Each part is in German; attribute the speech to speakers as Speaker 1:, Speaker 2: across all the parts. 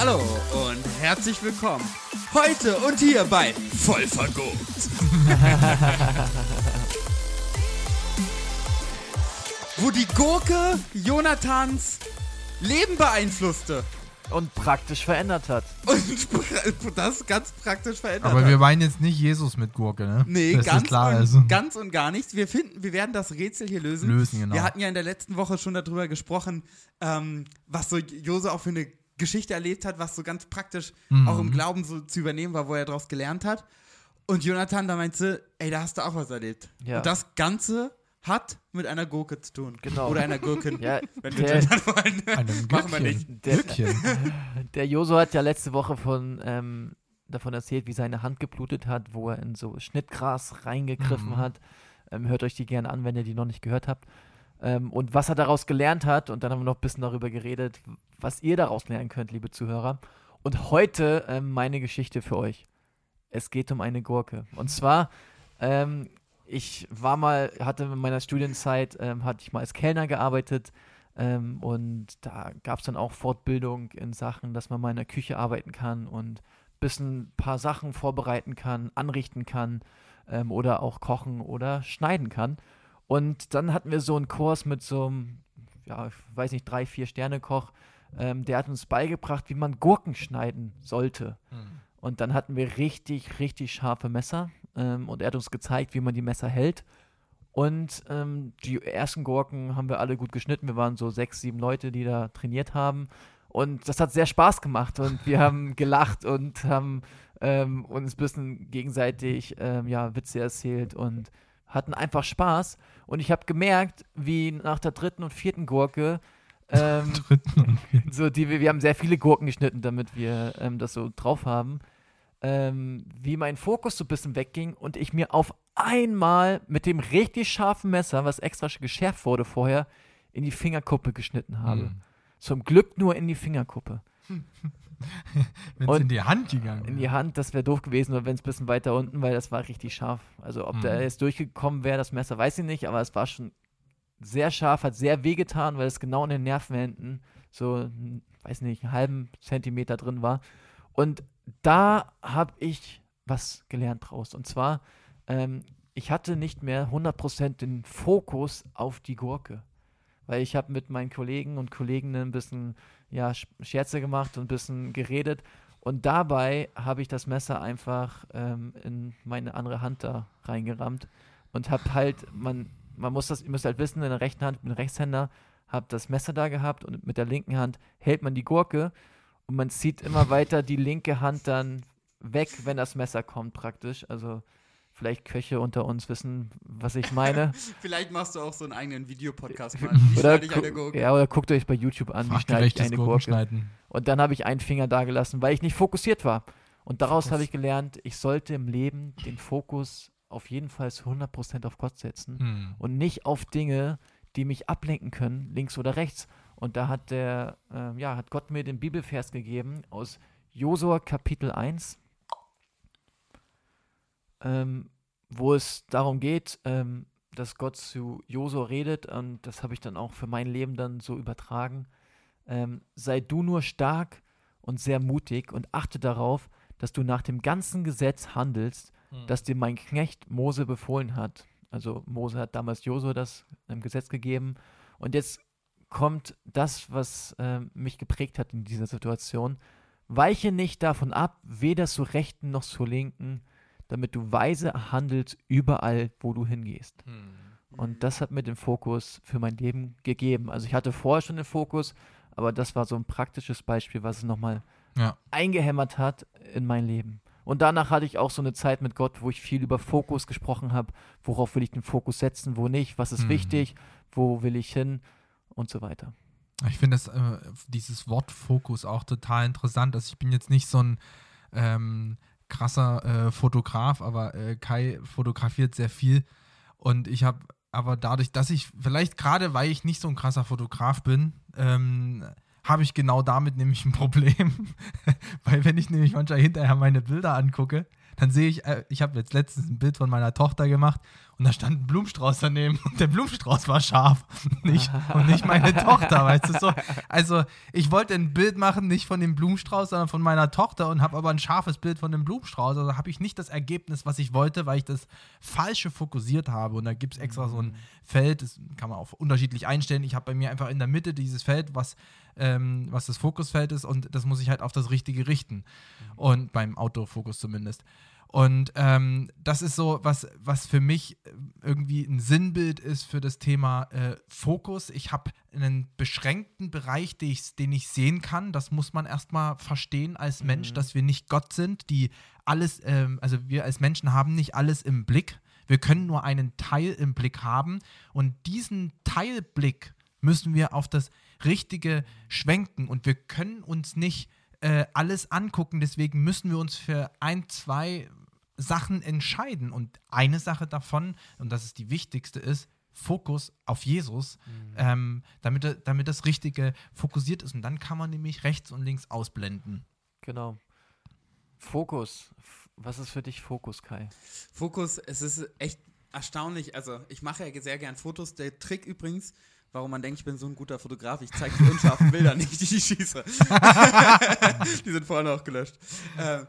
Speaker 1: Hallo und herzlich willkommen. Heute und hier bei Voll vergobt. Wo die Gurke Jonathans Leben beeinflusste.
Speaker 2: Und praktisch verändert hat.
Speaker 1: Und das ganz praktisch verändert
Speaker 3: Aber
Speaker 1: hat.
Speaker 3: wir meinen jetzt nicht Jesus mit Gurke, ne?
Speaker 1: Nee,
Speaker 3: das
Speaker 1: ganz,
Speaker 3: klar.
Speaker 1: und,
Speaker 3: also.
Speaker 1: ganz und gar nichts. Wir finden, wir werden das Rätsel hier lösen.
Speaker 3: Lösen, genau.
Speaker 1: Wir hatten ja in der letzten Woche schon darüber gesprochen, ähm, was so Jose auch für eine Geschichte erlebt hat, was so ganz praktisch
Speaker 3: Mhm.
Speaker 1: auch im Glauben so zu übernehmen war, wo er daraus gelernt hat. Und Jonathan da meinte, ey, da hast du auch was erlebt.
Speaker 2: Ja.
Speaker 1: Und das Ganze hat mit einer Gurke zu tun.
Speaker 2: Genau.
Speaker 1: Oder einer Gurken.
Speaker 2: Ja,
Speaker 1: Wenn wir
Speaker 2: der,
Speaker 1: gendern wollen. Machen wir nicht.
Speaker 2: der, der Joso hat ja letzte Woche von, ähm, davon erzählt, wie seine Hand geblutet hat, wo er in so Schnittgras reingegriffen
Speaker 3: Mhm.
Speaker 2: hat. Ähm, hört euch die gerne an, wenn ihr die noch nicht gehört habt. Ähm, und was er daraus gelernt hat. Und dann haben wir noch ein bisschen darüber geredet, was ihr daraus lernen könnt, liebe Zuhörer. Und heute ähm, meine Geschichte für euch. Es geht um eine Gurke. Und zwar, ähm, ich war mal, hatte in meiner Studienzeit, ähm, hatte ich mal als Kellner gearbeitet. Ähm, und da gab es dann auch Fortbildung in Sachen, dass man mal in der Küche arbeiten kann und bisschen ein paar Sachen vorbereiten kann, anrichten kann ähm, oder auch kochen oder schneiden kann. Und dann hatten wir so einen Kurs mit so einem, ja, ich weiß nicht, drei, vier Sterne Koch. Ähm, der hat uns beigebracht, wie man Gurken schneiden sollte. Und dann hatten wir richtig, richtig scharfe Messer. Ähm, und er hat uns gezeigt, wie man die Messer hält. Und ähm, die ersten Gurken haben wir alle gut geschnitten. Wir waren so sechs, sieben Leute, die da trainiert haben. Und das hat sehr Spaß gemacht. Und wir haben gelacht und haben ähm, uns ein bisschen gegenseitig ähm, ja, Witze erzählt und hatten einfach Spaß. Und ich habe gemerkt, wie nach der dritten und vierten Gurke ähm,
Speaker 3: Dritten und vierten.
Speaker 2: so die wir, wir haben sehr viele Gurken geschnitten, damit wir ähm, das so drauf haben, ähm, wie mein Fokus so ein bisschen wegging und ich mir auf einmal mit dem richtig scharfen Messer, was extra geschärft wurde vorher, in die Fingerkuppe geschnitten habe.
Speaker 3: Hm.
Speaker 2: Zum Glück nur in die Fingerkuppe.
Speaker 3: Wenn es in die Hand gegangen
Speaker 2: In die
Speaker 3: wäre.
Speaker 2: Hand, das wäre doof gewesen, wenn es ein bisschen weiter unten, weil das war richtig scharf. Also ob der
Speaker 3: Mhm.
Speaker 2: jetzt durchgekommen wäre, das Messer, weiß ich nicht, aber es war schon sehr scharf, hat sehr wehgetan, weil es genau in den Nervenenden so, hm, weiß nicht, einen halben Zentimeter drin war. Und da habe ich was gelernt draus. Und zwar, ähm, ich hatte nicht mehr 100% den Fokus auf die Gurke. Weil ich habe mit meinen Kollegen und Kolleginnen ein bisschen ja, Sch- Scherze gemacht und ein bisschen geredet. Und dabei habe ich das Messer einfach ähm, in meine andere Hand da reingerammt und habe halt, man, man muss das, ihr müsst halt wissen, in der rechten Hand, ich bin Rechtshänder, habe das Messer da gehabt und mit der linken Hand hält man die Gurke und man zieht immer weiter die linke Hand dann weg, wenn das Messer kommt praktisch. Also vielleicht Köche unter uns wissen, was ich meine.
Speaker 1: Vielleicht machst du auch so einen eigenen Videopodcast mal. Wie
Speaker 2: oder,
Speaker 1: schneide ich eine
Speaker 2: gu-
Speaker 1: Gurke?
Speaker 2: ja, oder guckt euch bei YouTube an, wie schneide ich eine Gurke. Und dann habe ich einen Finger da gelassen, weil ich nicht fokussiert war. Und daraus habe ich gelernt, ich sollte im Leben den Fokus auf jeden Fall zu 100% auf Gott setzen
Speaker 3: Hm.
Speaker 2: und nicht auf Dinge, die mich ablenken können, links oder rechts. Und da hat der, ähm, ja, hat Gott mir den Bibelvers gegeben aus Josua Kapitel 1, ähm, wo es darum geht, ähm, dass Gott zu Josua redet und das habe ich dann auch für mein Leben dann so übertragen. Ähm, sei du nur stark und sehr mutig und achte darauf, dass du nach dem ganzen Gesetz handelst, das dir mein Knecht Mose befohlen hat. Also Mose hat damals Josua das ähm, Gesetz gegeben. Und jetzt kommt das, was ähm, mich geprägt hat in dieser Situation. Weiche nicht davon ab, weder zur Rechten noch zur Linken, damit du weise handelst überall, wo du hingehst.
Speaker 3: Hm.
Speaker 2: Und das hat mir den Fokus für mein Leben gegeben. Also ich hatte vorher schon den Fokus, aber das war so ein praktisches Beispiel, was es nochmal
Speaker 3: Ja.
Speaker 2: eingehämmert hat in mein Leben. Und danach hatte ich auch so eine Zeit mit Gott, wo ich viel über Fokus gesprochen habe. Worauf will ich den Fokus setzen, wo nicht, was ist
Speaker 3: Mhm.
Speaker 2: wichtig, wo will ich hin und so weiter.
Speaker 3: Ich finde das, äh, dieses Wort Fokus auch total interessant. Also ich bin jetzt nicht so ein ähm, krasser äh, Fotograf, aber äh, Kai fotografiert sehr viel. Und ich habe aber dadurch, dass ich, vielleicht gerade weil ich nicht so ein krasser Fotograf bin, ähm, habe ich genau damit nämlich ein Problem. weil wenn ich nämlich manchmal hinterher meine Bilder angucke, dann sehe ich, äh, ich habe jetzt letztens ein Bild von meiner Tochter gemacht Und da stand ein Blumenstrauß daneben und der Blumenstrauß war scharf und nicht, und nicht meine Tochter, weißt du so. Also ich wollte ein Bild machen, nicht von dem Blumenstrauß, sondern von meiner Tochter und habe aber ein scharfes Bild von dem Blumenstrauß. Also habe ich nicht das Ergebnis, was ich wollte, weil ich das Falsche fokussiert habe. Und da gibt es extra so ein Feld, das kann man auch unterschiedlich einstellen. Ich habe bei mir einfach in der Mitte dieses Feld, was, ähm, was das Fokusfeld ist und das muss ich halt auf das Richtige richten. Und beim Autofokus zumindest. Und ähm, das ist so, was, was für mich irgendwie ein Sinnbild ist für das Thema äh, Fokus. Ich habe einen beschränkten Bereich, den ich, den ich sehen kann. Das muss man erstmal verstehen als Mensch,
Speaker 2: Mhm.
Speaker 3: dass wir nicht Gott sind, die alles, ähm, also wir als Menschen haben nicht alles im Blick. Wir können nur einen Teil im Blick haben. Und diesen Teilblick müssen wir auf das Richtige schwenken. Und wir können uns nicht äh, alles angucken. Deswegen müssen wir uns für ein, zwei Sachen entscheiden. Und eine Sache davon, und das ist die wichtigste, ist Fokus auf Jesus, ähm, damit, damit das Richtige fokussiert ist. Und dann kann man nämlich rechts und links ausblenden.
Speaker 2: Genau. Fokus. Was ist für dich Fokus, Kai?
Speaker 1: Fokus, es ist echt erstaunlich. Also, ich mache ja sehr gern Fotos. Der Trick übrigens, warum man denkt, ich bin so ein guter Fotograf, ich zeige die unscharfen Bilder nicht, die ich schieße. die sind vorne auch gelöscht. Ähm,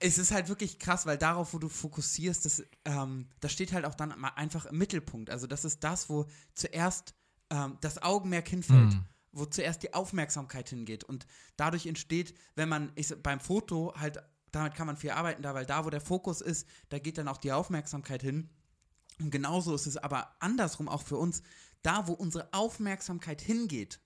Speaker 1: es ist halt wirklich krass, weil darauf, wo du fokussierst, das, ähm, das steht halt auch dann einfach im Mittelpunkt. Also, das ist das, wo zuerst ähm, das Augenmerk hinfällt.
Speaker 3: Mhm.
Speaker 1: Wo zuerst die Aufmerksamkeit hingeht. Und dadurch entsteht, wenn man ich, beim Foto halt, damit kann man viel arbeiten, da, weil da, wo der Fokus ist, da geht dann auch die Aufmerksamkeit hin. Und genauso ist es aber andersrum auch für uns. Da, wo unsere Aufmerksamkeit hingeht,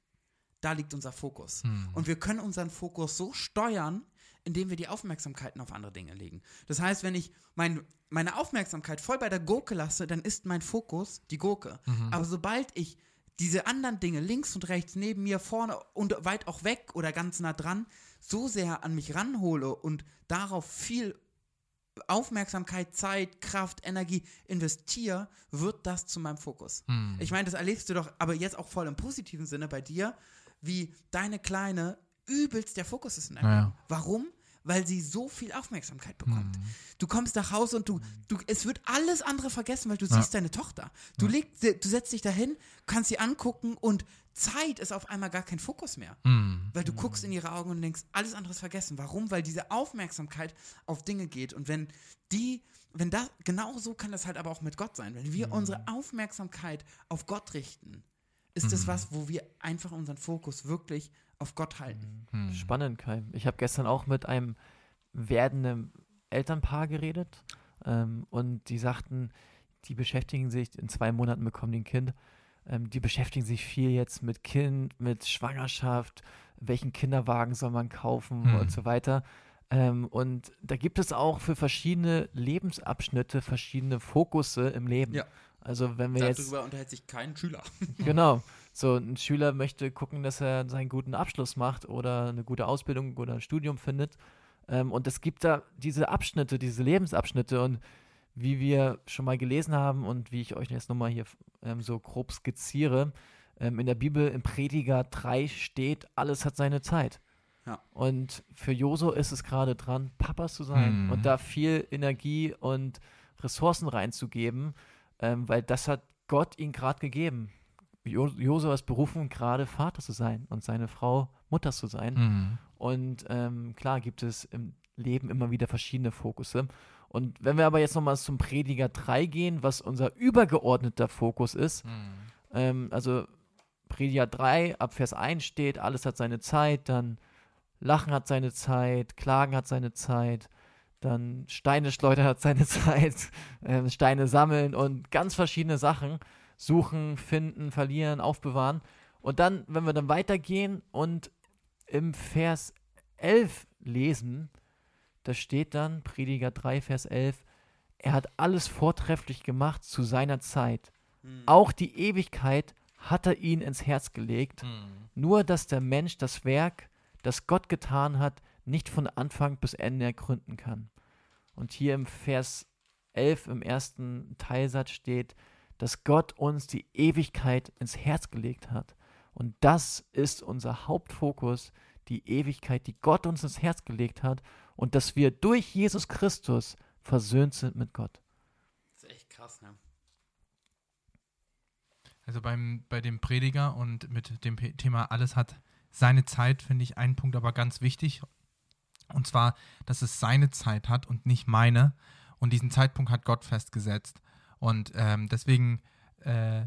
Speaker 1: da liegt unser Fokus. Und wir können unseren Fokus so steuern, indem wir die Aufmerksamkeiten auf andere Dinge legen. Das heißt, wenn ich mein, meine Aufmerksamkeit voll bei der Gurke lasse, dann ist mein Fokus die Gurke. Aber sobald ich diese anderen Dinge links und rechts neben mir, vorne und weit auch weg oder ganz nah dran, so sehr an mich ranhole und darauf viel Aufmerksamkeit, Zeit, Kraft, Energie investiere, wird das zu meinem Fokus.
Speaker 3: Hm.
Speaker 1: Ich meine, das erlebst du doch aber jetzt auch voll im positiven Sinne bei dir, wie deine Kleine übelst der Fokus ist in deinem
Speaker 3: Ja.
Speaker 1: Warum? Weil sie so viel Aufmerksamkeit bekommt.
Speaker 3: Hm.
Speaker 1: Du kommst nach Hause und du, du, es wird alles andere vergessen, weil du siehst deine Tochter. Du, leg, du setzt dich dahin, kannst sie angucken und Zeit ist auf einmal gar kein Fokus mehr.
Speaker 3: Hm.
Speaker 1: Weil du guckst in ihre Augen und denkst, alles andere ist vergessen. Warum? Weil diese Aufmerksamkeit auf Dinge geht. Und wenn die, wenn das, genau so kann das halt aber auch mit Gott sein. Wenn wir unsere Aufmerksamkeit auf Gott richten, ist das was, wo wir einfach unseren Fokus wirklich auf Gott halten.
Speaker 3: Hm.
Speaker 2: Spannend, Kai. Ich habe gestern auch mit einem werdenden Elternpaar geredet ähm, und die sagten, die beschäftigen sich, in zwei Monaten bekommen die ein Kind, ähm, die beschäftigen sich viel jetzt mit Kind, mit Schwangerschaft, welchen Kinderwagen soll man kaufen
Speaker 3: Hm.
Speaker 2: und so weiter. Ähm, und da gibt es auch für verschiedene Lebensabschnitte verschiedene Fokusse im Leben.
Speaker 1: Ja.
Speaker 2: Also wenn wir jetzt
Speaker 1: Darüber unterhält sich kein Schüler.
Speaker 2: Genau. So, ein Schüler möchte gucken, dass er seinen guten Abschluss macht oder eine gute Ausbildung oder ein Studium findet. Ähm, und es gibt da diese Abschnitte, diese Lebensabschnitte und wie wir schon mal gelesen haben und wie ich euch jetzt nochmal hier ähm, so grob skizziere, ähm, in der Bibel im Prediger 3 steht, alles hat seine Zeit.
Speaker 1: Ja.
Speaker 2: Und für Joso ist es gerade dran, Papa zu sein
Speaker 3: Mhm.
Speaker 2: und da viel Energie und Ressourcen reinzugeben, ähm, weil das hat Gott ihm gerade gegeben. Jo Josua ist berufen, gerade Vater zu sein und seine Frau Mutter zu sein.
Speaker 3: Hm.
Speaker 2: Und ähm, klar gibt es im Leben immer wieder verschiedene Fokusse. Und wenn wir aber jetzt nochmal zum Prediger 3 gehen, was unser übergeordneter Fokus ist,
Speaker 3: Hm.
Speaker 2: ähm, also Prediger 3 ab Vers 1 steht, alles hat seine Zeit, dann Lachen hat seine Zeit, Klagen hat seine Zeit, dann Steine schleudern hat seine Zeit, ähm, Steine sammeln und ganz verschiedene Sachen. Suchen, finden, verlieren, aufbewahren. Und dann, wenn wir dann weitergehen und im Vers 11 lesen, da steht dann, Prediger 3, Vers 11, er hat alles vortrefflich gemacht zu seiner Zeit. Auch die Ewigkeit hat er ihn ins Herz gelegt.
Speaker 3: Hm.
Speaker 2: Nur, dass der Mensch das Werk, das Gott getan hat, nicht von Anfang bis Ende ergründen kann. Und hier im Vers 11 im ersten Teilsatz steht, dass Gott uns die Ewigkeit ins Herz gelegt hat. Und das ist unser Hauptfokus, die Ewigkeit, die Gott uns ins Herz gelegt hat und dass wir durch Jesus Christus versöhnt sind mit Gott.
Speaker 1: Das ist echt krass. ne?
Speaker 3: Also beim, bei dem Prediger und mit dem Thema alles hat seine Zeit, finde ich einen Punkt aber ganz wichtig. Und zwar, dass es seine Zeit hat und nicht meine. Und diesen Zeitpunkt hat Gott festgesetzt. Und ähm, deswegen äh,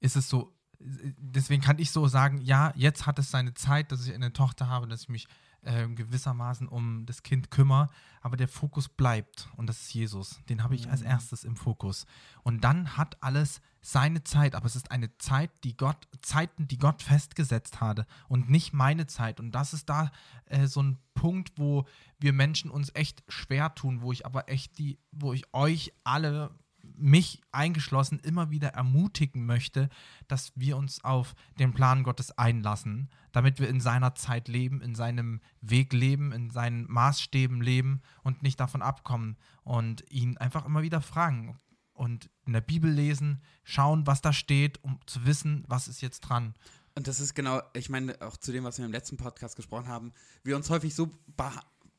Speaker 3: ist es so, deswegen kann ich so sagen, ja, jetzt hat es seine Zeit, dass ich eine Tochter habe, dass ich mich äh, gewissermaßen um das Kind kümmere, aber der Fokus bleibt und das ist Jesus. Den habe ich als
Speaker 1: Mhm.
Speaker 3: erstes im Fokus. Und dann hat alles seine Zeit, aber es ist eine Zeit, die Gott, Zeiten, die Gott festgesetzt hatte und nicht meine Zeit. Und das ist da äh, so ein Punkt, wo wir Menschen uns echt schwer tun, wo ich aber echt die, wo ich euch alle mich eingeschlossen immer wieder ermutigen möchte, dass wir uns auf den Plan Gottes einlassen, damit wir in seiner Zeit leben, in seinem Weg leben, in seinen Maßstäben leben und nicht davon abkommen und ihn einfach immer wieder fragen und in der Bibel lesen, schauen, was da steht, um zu wissen, was ist jetzt dran.
Speaker 1: Und das ist genau, ich meine, auch zu dem, was wir im letzten Podcast gesprochen haben, wir uns häufig so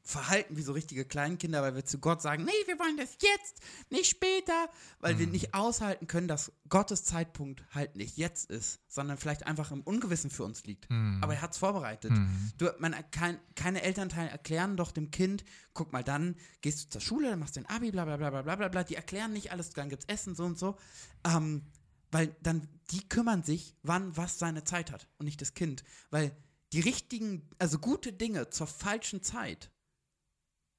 Speaker 1: verhalten wie so richtige Kleinkinder, weil wir zu Gott sagen, nee, wir wollen das jetzt, nicht später, weil wir nicht aushalten können, dass Gottes Zeitpunkt halt nicht jetzt ist, sondern vielleicht einfach im Ungewissen für uns liegt. Aber er hat es vorbereitet. Du, man, kein, keine Elternteile erklären doch dem Kind, guck mal, dann gehst du zur Schule, dann machst du den Abi, bla bla bla bla bla bla bla. Die erklären nicht alles, dann gibt's Essen, so und so. Ähm, weil dann, die kümmern sich, wann was seine Zeit hat und nicht das Kind. Weil die richtigen, also gute Dinge zur falschen Zeit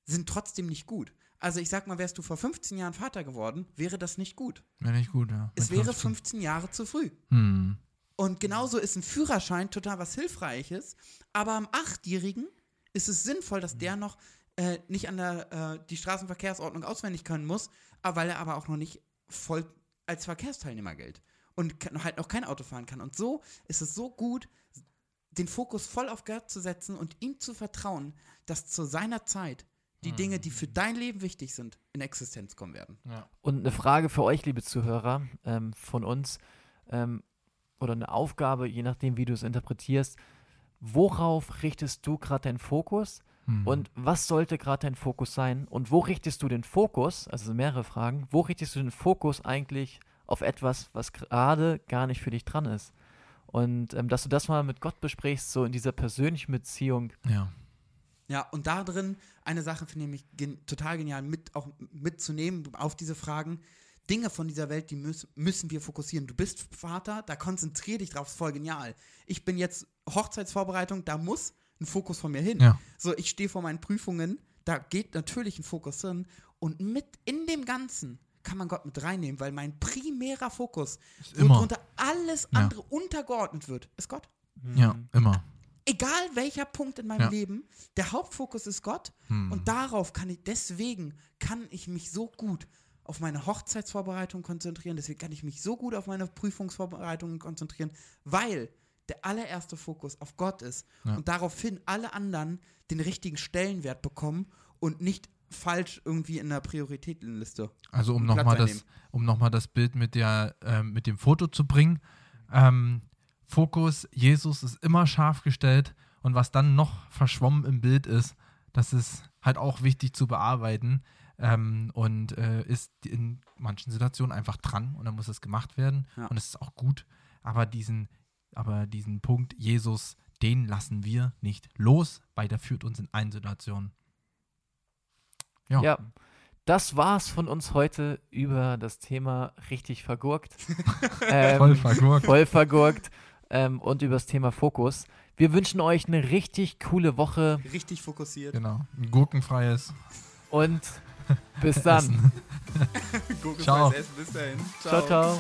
Speaker 1: sind trotzdem nicht gut. Also ich sag mal, wärst du vor 15 Jahren Vater geworden, wäre das nicht gut.
Speaker 3: Wäre nicht gut, ja.
Speaker 1: Es wäre
Speaker 3: 15.
Speaker 1: 15 Jahre zu früh.
Speaker 3: Hm.
Speaker 1: Und genauso ist ein Führerschein total was Hilfreiches, aber am Achtjährigen ist es sinnvoll, dass der noch äh, nicht an der äh, die Straßenverkehrsordnung auswendig können muss, weil er aber auch noch nicht voll als Verkehrsteilnehmer gilt und kann, halt noch kein Auto fahren kann. Und so ist es so gut, den Fokus voll auf Gott zu setzen und ihm zu vertrauen, dass zu seiner Zeit die Dinge, die für dein Leben wichtig sind, in Existenz kommen werden.
Speaker 3: Ja.
Speaker 2: Und eine Frage für euch, liebe Zuhörer, ähm, von uns, ähm, oder eine Aufgabe, je nachdem, wie du es interpretierst. Worauf richtest du gerade deinen Fokus?
Speaker 3: Hm.
Speaker 2: Und was sollte gerade dein Fokus sein? Und wo richtest du den Fokus? Also mehrere Fragen. Wo richtest du den Fokus eigentlich auf etwas, was gerade gar nicht für dich dran ist? Und ähm, dass du das mal mit Gott besprichst, so in dieser persönlichen Beziehung.
Speaker 3: ja.
Speaker 1: Ja, und da drin eine Sache finde ich gen total genial mit auch mitzunehmen auf diese Fragen. Dinge von dieser Welt, die müssen, müssen wir fokussieren. Du bist Vater, da konzentrier dich drauf, ist voll genial. Ich bin jetzt Hochzeitsvorbereitung, da muss ein Fokus von mir hin.
Speaker 3: Ja.
Speaker 1: So, ich stehe vor meinen Prüfungen, da geht natürlich ein Fokus hin. Und mit in dem Ganzen kann man Gott mit reinnehmen, weil mein primärer Fokus, worunter alles
Speaker 3: Ja.
Speaker 1: andere untergeordnet wird, ist Gott.
Speaker 3: Ja, immer.
Speaker 1: Egal welcher Punkt in meinem
Speaker 3: Ja.
Speaker 1: Leben, der Hauptfokus ist Gott.
Speaker 3: Hm.
Speaker 1: Und darauf kann ich, deswegen kann ich mich so gut auf meine Hochzeitsvorbereitung konzentrieren, deswegen kann ich mich so gut auf meine Prüfungsvorbereitungen konzentrieren, weil der allererste Fokus auf Gott ist
Speaker 3: Ja.
Speaker 1: und daraufhin alle anderen den richtigen Stellenwert bekommen und nicht falsch irgendwie in der Prioritätenliste.
Speaker 3: Also um nochmal das, um noch mal das Bild mit, der, ähm, mit dem Foto zu bringen. Ähm, Fokus, Jesus ist immer scharf gestellt und was dann noch verschwommen im Bild ist, das ist halt auch wichtig zu bearbeiten ähm, und äh, ist in manchen Situationen einfach dran und dann muss es gemacht werden
Speaker 1: Ja.
Speaker 3: und es ist auch gut, aber diesen, aber diesen Punkt Jesus, den lassen wir nicht los, weil der führt uns in eine Situation. Ja.
Speaker 2: Ja. Das war's von uns heute über das Thema richtig vergurkt. ähm,
Speaker 3: Voll vergurkt.
Speaker 2: voll vergurkt. Ähm, und über das Thema Fokus. Wir wünschen euch eine richtig coole Woche
Speaker 1: Richtig fokussiert.
Speaker 3: Genau, ein gurkenfreies
Speaker 2: und bis dann.
Speaker 3: Essen.
Speaker 1: Gurkenfreies
Speaker 3: Ciao.
Speaker 1: Essen. Bis dahin.
Speaker 2: ciao. ciao.